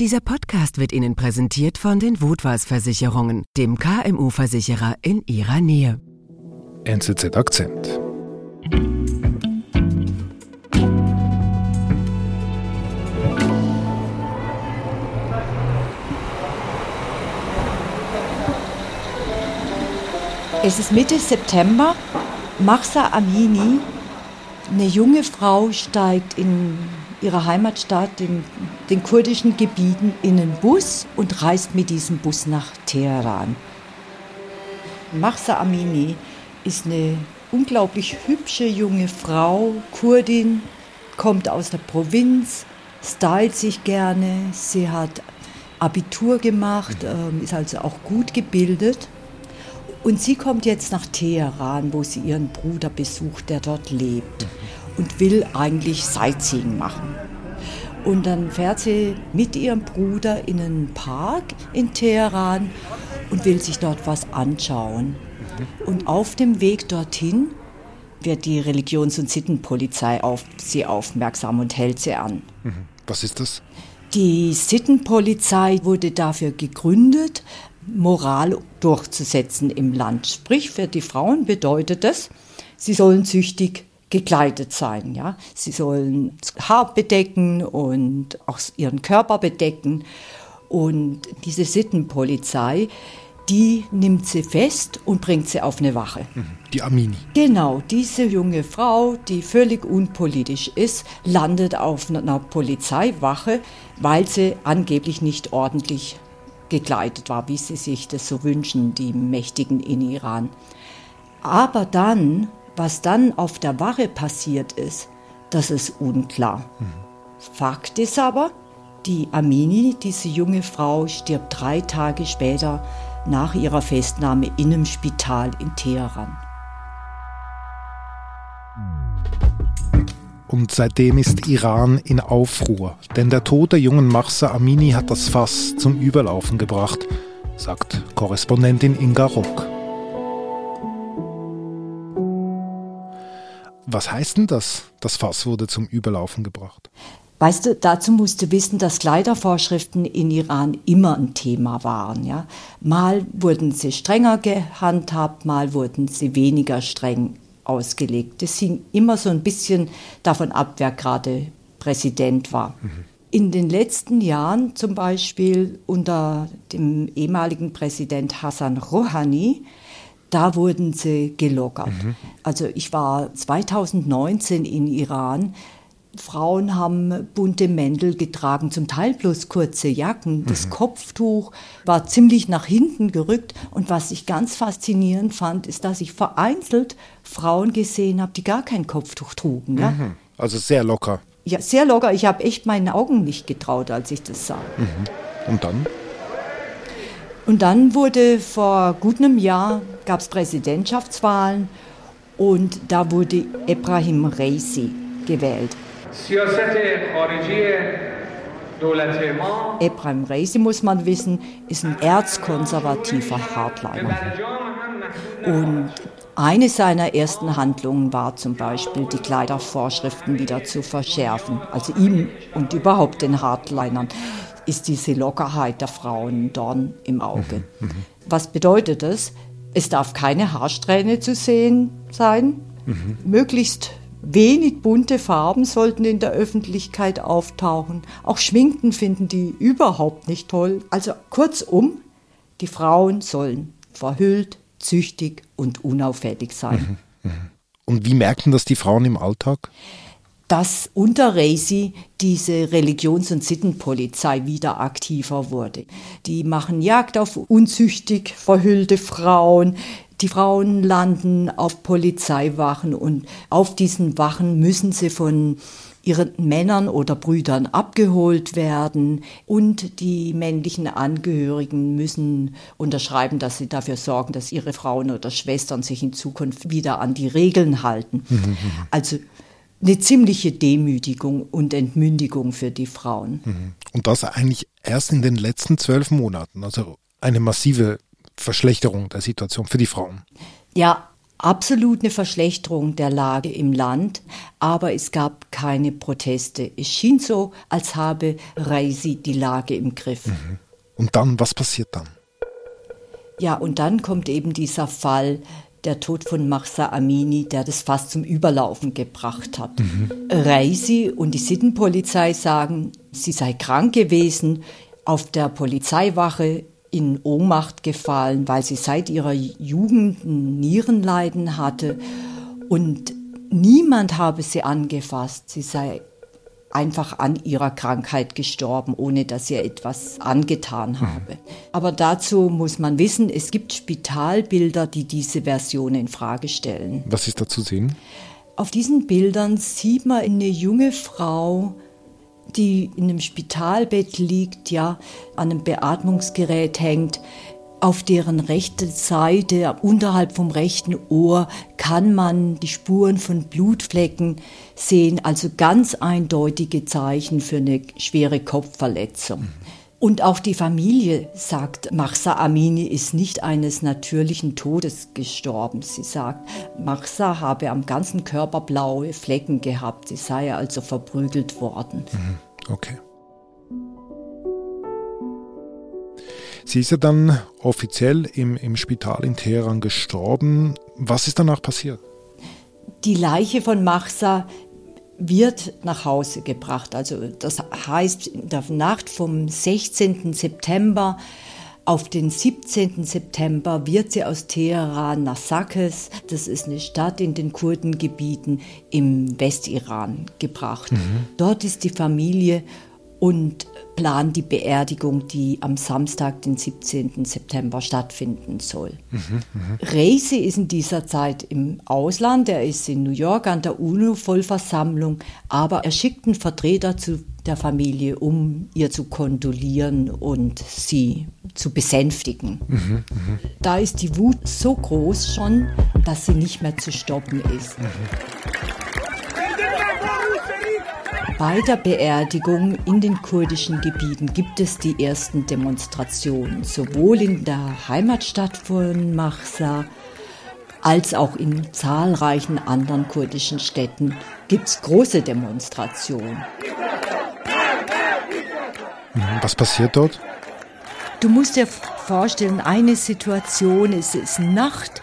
Dieser Podcast wird Ihnen präsentiert von den Wutwas Versicherungen, dem KMU-Versicherer in Ihrer Nähe. NZZ Akzent. Es ist Mitte September. Mahsa Amini, eine junge Frau, steigt in ihrer Heimatstadt, in den kurdischen Gebieten, in einen Bus und reist mit diesem Bus nach Teheran. Mahsa Amini ist eine unglaublich hübsche junge Frau, Kurdin, kommt aus der Provinz, stylt sich gerne, sie hat Abitur gemacht, ähm, ist also auch gut gebildet. Und sie kommt jetzt nach Teheran, wo sie ihren Bruder besucht, der dort lebt und will eigentlich Sightseeing machen. Und dann fährt sie mit ihrem Bruder in einen Park in Teheran und will sich dort was anschauen. Und auf dem Weg dorthin wird die Religions- und Sittenpolizei auf sie aufmerksam und hält sie an. Was ist das? Die Sittenpolizei wurde dafür gegründet, Moral durchzusetzen im Land. Sprich, für die Frauen bedeutet es, sie sollen züchtig gekleidet sein. Ja? Sie sollen das Haar bedecken und auch ihren Körper bedecken. Und diese Sittenpolizei, die nimmt sie fest und bringt sie auf eine Wache. Die Amini. Genau, diese junge Frau, die völlig unpolitisch ist, landet auf einer Polizeiwache, weil sie angeblich nicht ordentlich gekleidet war, wie sie sich das so wünschen, die Mächtigen in Iran. Aber dann, was dann auf der Wache passiert ist, das ist unklar. Fakt ist aber, die Amini, diese junge Frau, stirbt drei Tage später nach ihrer Festnahme in einem Spital in Teheran. Und seitdem ist Iran in Aufruhr, denn der Tod der jungen Mahsa Amini hat das Fass zum Überlaufen gebracht, sagt Korrespondentin Inga Rock. Was heißt denn das? Das Fass wurde zum Überlaufen gebracht. Weißt du, dazu musst du wissen, dass Kleidervorschriften in Iran immer ein Thema waren. Ja? Mal wurden sie strenger gehandhabt, mal wurden sie weniger streng ausgelegt. Das hing immer so ein bisschen davon ab, wer gerade Präsident war. In den letzten Jahren, zum Beispiel unter dem ehemaligen Präsident Hassan Rouhani, da wurden sie gelockert. Also ich war 2019 in Iran. Frauen haben bunte Mäntel getragen, zum Teil bloß kurze Jacken. Das Kopftuch war ziemlich nach hinten gerückt. Und was ich ganz faszinierend fand, ist, dass ich vereinzelt Frauen gesehen habe, die gar kein Kopftuch trugen. Ja, Also sehr locker. ja sehr locker. Ich habe echt meinen Augen nicht getraut, als ich das sah. Und dann? Und dann wurde vor gut einem Jahr, gab es Präsidentschaftswahlen und da wurde Ebrahim Reisi gewählt. Ebrahim Reisi, muss man wissen, ist ein erzkonservativer Hardliner. Und eine seiner ersten Handlungen war zum Beispiel, die Kleidervorschriften wieder zu verschärfen, also ihm und überhaupt den Hardlinern ist diese Lockerheit der Frauen Dorn im Auge. Was bedeutet das? Es darf keine Haarsträhne zu sehen sein. Möglichst wenig bunte Farben sollten in der Öffentlichkeit auftauchen. Auch Schminken finden die überhaupt nicht toll. Also kurzum, die Frauen sollen verhüllt, züchtig und unauffällig sein. Und wie merken das die Frauen im Alltag? Dass unter Reisi diese Religions- und Sittenpolizei wieder aktiver wurde. Die machen Jagd auf unzüchtig verhüllte Frauen. Die Frauen landen auf Polizeiwachen und auf diesen Wachen müssen sie von ihren Männern oder Brüdern abgeholt werden und die männlichen Angehörigen müssen unterschreiben, dass sie dafür sorgen, dass ihre Frauen oder Schwestern sich in Zukunft wieder an die Regeln halten. Also eine ziemliche Demütigung und Entmündigung für die Frauen. Und das eigentlich erst in den letzten zwölf Monaten. Also eine massive Verschlechterung der Situation für die Frauen. Ja, absolut eine Verschlechterung der Lage im Land, aber es gab keine Proteste. Es schien so, als habe Reisi die Lage im Griff. Mhm. Und dann, was passiert dann? Ja, und dann kommt eben dieser Fall, der Tod von Mahsa Amini, der das fast zum Überlaufen gebracht hat. Mhm. Reisi und die Sittenpolizei sagen, sie sei krank gewesen, auf der Polizeiwache in Ohnmacht gefallen, weil sie seit ihrer Jugend Nierenleiden hatte und niemand habe sie angefasst. Sie sei einfach an ihrer Krankheit gestorben, ohne dass ihr etwas angetan mhm. habe. Aber dazu muss man wissen, es gibt Spitalbilder, die diese Version in Frage stellen. Was ist da zu sehen? Auf diesen Bildern sieht man eine junge Frau, die in einem Spitalbett liegt, ja, an einem Beatmungsgerät hängt, auf deren rechte Seite, unterhalb vom rechten Ohr, kann man die Spuren von Blutflecken sehen, also ganz eindeutige Zeichen für eine schwere Kopfverletzung. Und auch die Familie sagt, Mahsa Amini ist nicht eines natürlichen Todes gestorben. Sie sagt, Mahsa habe am ganzen Körper blaue Flecken gehabt. Sie sei also verprügelt worden. Mhm. Okay. Sie ist ja dann offiziell im, im Spital in Teheran gestorben. Was ist danach passiert? Die Leiche von Mahsa wird nach Hause gebracht. Also das heißt, in der Nacht vom 16. September auf den 17. September wird sie aus Teheran nach Sakes, das ist eine Stadt in den Kurdengebieten im Westiran, gebracht. Mhm. Dort ist die Familie und planen die Beerdigung, die am Samstag, den 17. September stattfinden soll. Mhm, mh. Ist in dieser Zeit im Ausland, er ist in New York an der UNO-Vollversammlung, aber er schickt einen Vertreter zu der Familie, um ihr zu kondolieren und sie zu besänftigen. Mhm, mh. Da ist die Wut so groß schon, dass sie nicht mehr zu stoppen ist. Mhm. Bei der Beerdigung in den kurdischen Gebieten gibt es die ersten Demonstrationen, sowohl in der Heimatstadt von Mahsa als auch in zahlreichen anderen kurdischen Städten gibt es große Demonstrationen. Was passiert dort? Du musst dir vorstellen, eine Situation, es ist Nacht,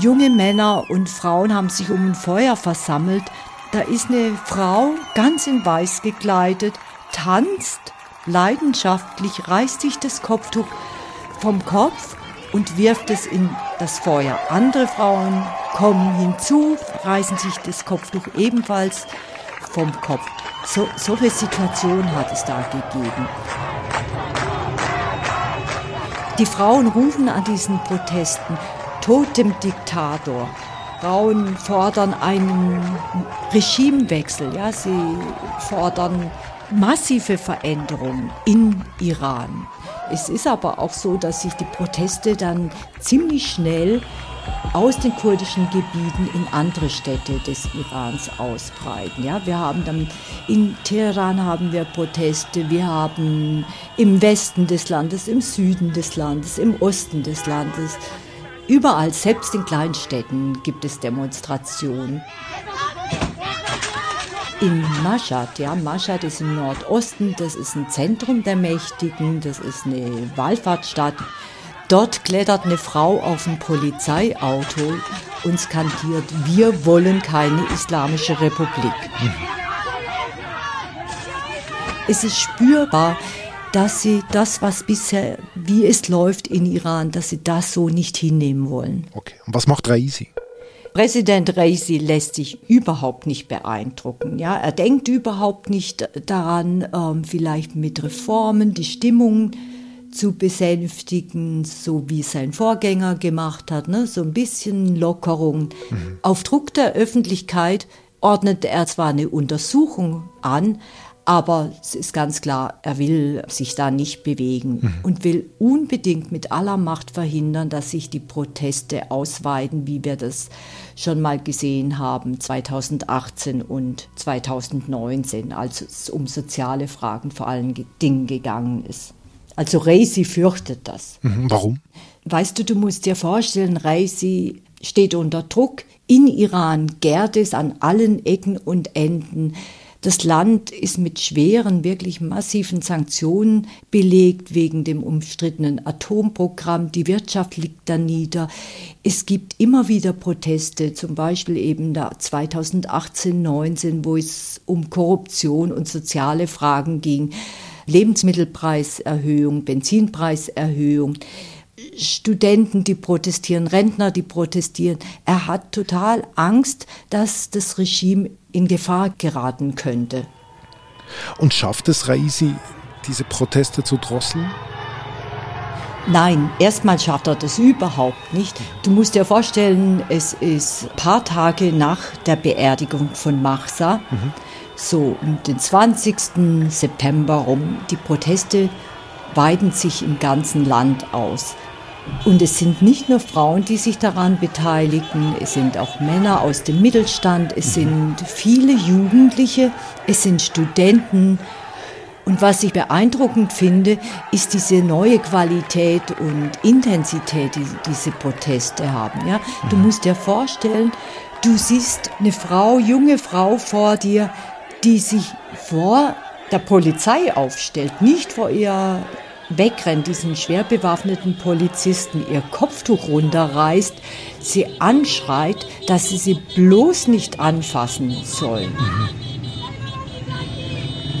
junge Männer und Frauen haben sich um ein Feuer versammelt, da ist eine Frau ganz in weiß gekleidet, tanzt leidenschaftlich, reißt sich das Kopftuch vom Kopf und wirft es in das Feuer. Andere Frauen kommen hinzu, reißen sich das Kopftuch ebenfalls vom Kopf. So, solche Situationen hat es da gegeben. Die Frauen rufen an diesen Protesten, Totem Diktator. Frauen fordern einen Regimewechsel, ja, sie fordern massive Veränderungen in Iran. Es ist aber auch so, dass sich die Proteste dann ziemlich schnell aus den kurdischen Gebieten in andere Städte des Irans ausbreiten. Ja, wir haben dann in Teheran haben wir Proteste, wir haben im Westen des Landes, im Süden des Landes, im Osten des Landes Überall, selbst in Kleinstädten, gibt es Demonstrationen. In Mashhad, ja, Mashhad ist im Nordosten, das ist ein Zentrum der Mächtigen, das ist eine Wallfahrtsstadt. Dort klettert eine Frau auf ein Polizeiauto und skandiert, wir wollen keine islamische Republik. Es ist spürbar, dass sie das, was bisher, wie es läuft in Iran, dass sie das so nicht hinnehmen wollen. Okay. Und was macht Raisi? Präsident Raisi lässt sich überhaupt nicht beeindrucken. Ja, er denkt überhaupt nicht daran, ähm, vielleicht mit Reformen die Stimmung zu besänftigen, so wie sein Vorgänger gemacht hat, ne? so ein bisschen Lockerung. Mhm. Auf Druck der Öffentlichkeit ordnete er zwar eine Untersuchung an, aber es ist ganz klar, er will sich da nicht bewegen mhm. und will unbedingt mit aller Macht verhindern, dass sich die Proteste ausweiten, wie wir das schon mal gesehen haben 2018 und 2019, als es um soziale Fragen vor allen Dingen gegangen ist. Also Reisi fürchtet das. Mhm. Warum? Weißt du, du musst dir vorstellen, Reisi steht unter Druck. In Iran gärt es an allen Ecken und Enden. Das Land ist mit schweren, wirklich massiven Sanktionen belegt wegen dem umstrittenen Atomprogramm. Die Wirtschaft liegt da nieder. Es gibt immer wieder Proteste, zum Beispiel eben da 2018, 19, wo es um Korruption und soziale Fragen ging. Lebensmittelpreiserhöhung, Benzinpreiserhöhung. Studenten, die protestieren, Rentner, die protestieren. Er hat total Angst, dass das Regime in Gefahr geraten könnte. Und schafft es Raisi, diese Proteste zu drosseln? Nein, erstmal schafft er das überhaupt nicht. Du musst dir vorstellen, es ist ein paar Tage nach der Beerdigung von Mahsa, mhm. so um den 20. September rum. Die Proteste weiten sich im ganzen Land aus. Und es sind nicht nur Frauen, die sich daran beteiligen, es sind auch Männer aus dem Mittelstand, es sind viele Jugendliche, es sind Studenten. Und was ich beeindruckend finde, ist diese neue Qualität und Intensität, die diese Proteste haben. Ja? Du musst dir vorstellen, du siehst eine Frau, junge Frau vor dir, die sich vor der Polizei aufstellt, nicht vor ihr wegrennt, diesen schwer bewaffneten Polizisten ihr Kopftuch runterreißt, sie anschreit, dass sie sie bloß nicht anfassen sollen.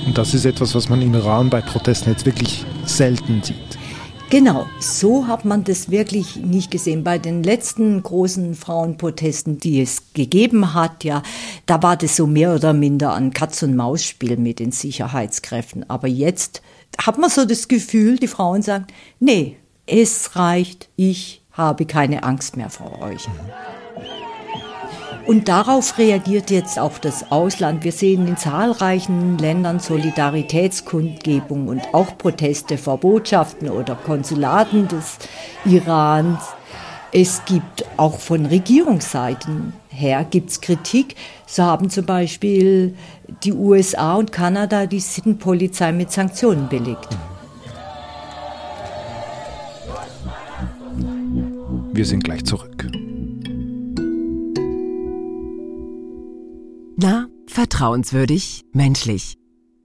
Und das ist etwas, was man im Iran bei Protesten jetzt wirklich selten sieht. Genau, so hat man das wirklich nicht gesehen. Bei den letzten großen Frauenprotesten, die es gegeben hat, ja, da war das so mehr oder minder ein Katz-und-Maus-Spiel mit den Sicherheitskräften. Aber jetzt hat man so das Gefühl, die Frauen sagen, nee, es reicht, ich habe keine Angst mehr vor euch. Und darauf reagiert jetzt auch das Ausland. Wir sehen in zahlreichen Ländern Solidaritätskundgebungen und auch Proteste vor Botschaften oder Konsulaten des Irans. Es gibt auch von Regierungsseiten her gibt's Kritik. So haben zum Beispiel die USA und Kanada die Sittenpolizei mit Sanktionen belegt. Wir sind gleich zurück. Na, vertrauenswürdig, menschlich.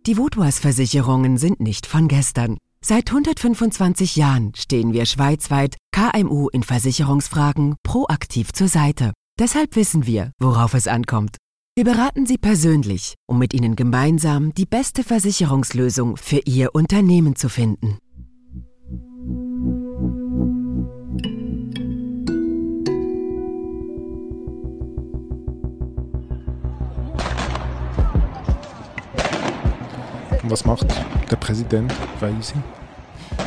Die Vodouas-Versicherungen sind nicht von gestern. Seit 125 Jahren stehen wir schweizweit KMU in Versicherungsfragen proaktiv zur Seite. Deshalb wissen wir, worauf es ankommt. Wir beraten Sie persönlich, um mit Ihnen gemeinsam die beste Versicherungslösung für Ihr Unternehmen zu finden. Was macht der Präsident Raisi?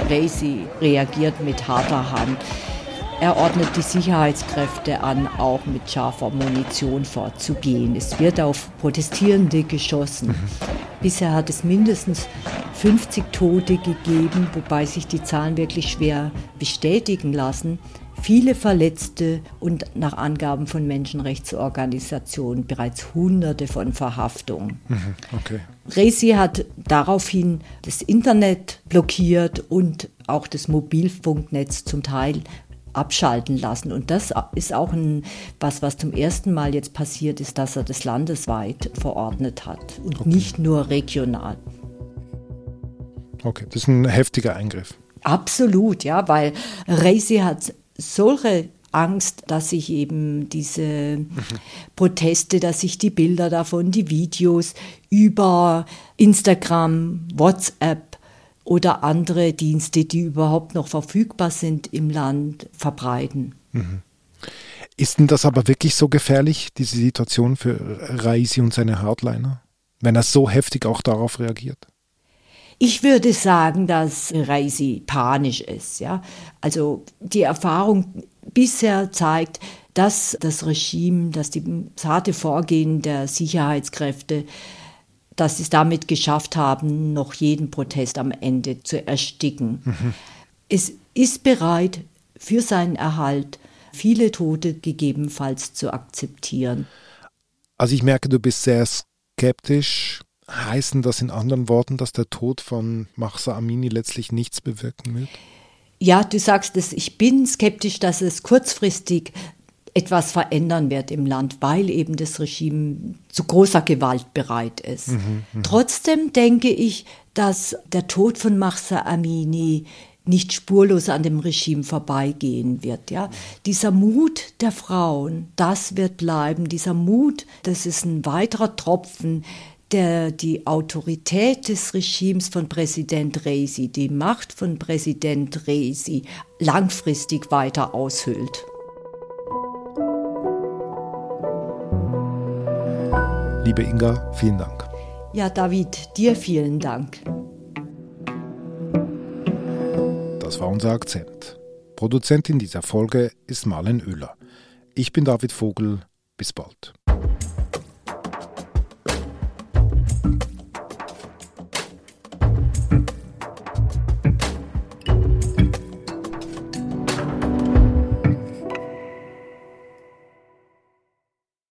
Raisi reagiert mit harter Hand. Er ordnet die Sicherheitskräfte an, auch mit scharfer Munition vorzugehen. Es wird auf Protestierende geschossen. Mhm. Bisher hat es mindestens 50 Tote gegeben, wobei sich die Zahlen wirklich schwer bestätigen lassen viele Verletzte und nach Angaben von Menschenrechtsorganisationen bereits Hunderte von Verhaftungen. Mhm, okay. Resi hat daraufhin das Internet blockiert und auch das Mobilfunknetz zum Teil abschalten lassen. Und das ist auch ein, was, was zum ersten Mal jetzt passiert ist, dass er das landesweit verordnet hat und okay. nicht nur regional. Okay, das ist ein heftiger Eingriff. Absolut, ja, weil Reisi hat solche Angst, dass sich eben diese Proteste, dass sich die Bilder davon, die Videos über Instagram, WhatsApp oder andere Dienste, die überhaupt noch verfügbar sind im Land, verbreiten. Mhm. Ist denn das aber wirklich so gefährlich, diese Situation für Raisi und seine Hardliner, wenn er so heftig auch darauf reagiert? Ich würde sagen, dass Reisi panisch ist. Ja? Also die Erfahrung bisher zeigt, dass das Regime, dass die harte Vorgehen der Sicherheitskräfte, dass sie es damit geschafft haben, noch jeden Protest am Ende zu ersticken. Mhm. Es ist bereit, für seinen Erhalt viele Tote gegebenenfalls zu akzeptieren. Also ich merke, du bist sehr skeptisch heißen das in anderen Worten, dass der Tod von Mahsa Amini letztlich nichts bewirken wird? Ja, du sagst es, ich bin skeptisch, dass es kurzfristig etwas verändern wird im Land, weil eben das Regime zu großer Gewalt bereit ist. Mhm, mh. Trotzdem denke ich, dass der Tod von Mahsa Amini nicht spurlos an dem Regime vorbeigehen wird. Ja, dieser Mut der Frauen, das wird bleiben. Dieser Mut, das ist ein weiterer Tropfen, der die Autorität des Regimes von Präsident Reisi, die Macht von Präsident Reisi langfristig weiter aushöhlt. Liebe Inga, vielen Dank. Ja, David, dir vielen Dank. Das war unser Akzent. Produzentin dieser Folge ist Marlen Oehler. Ich bin David Vogel. Bis bald.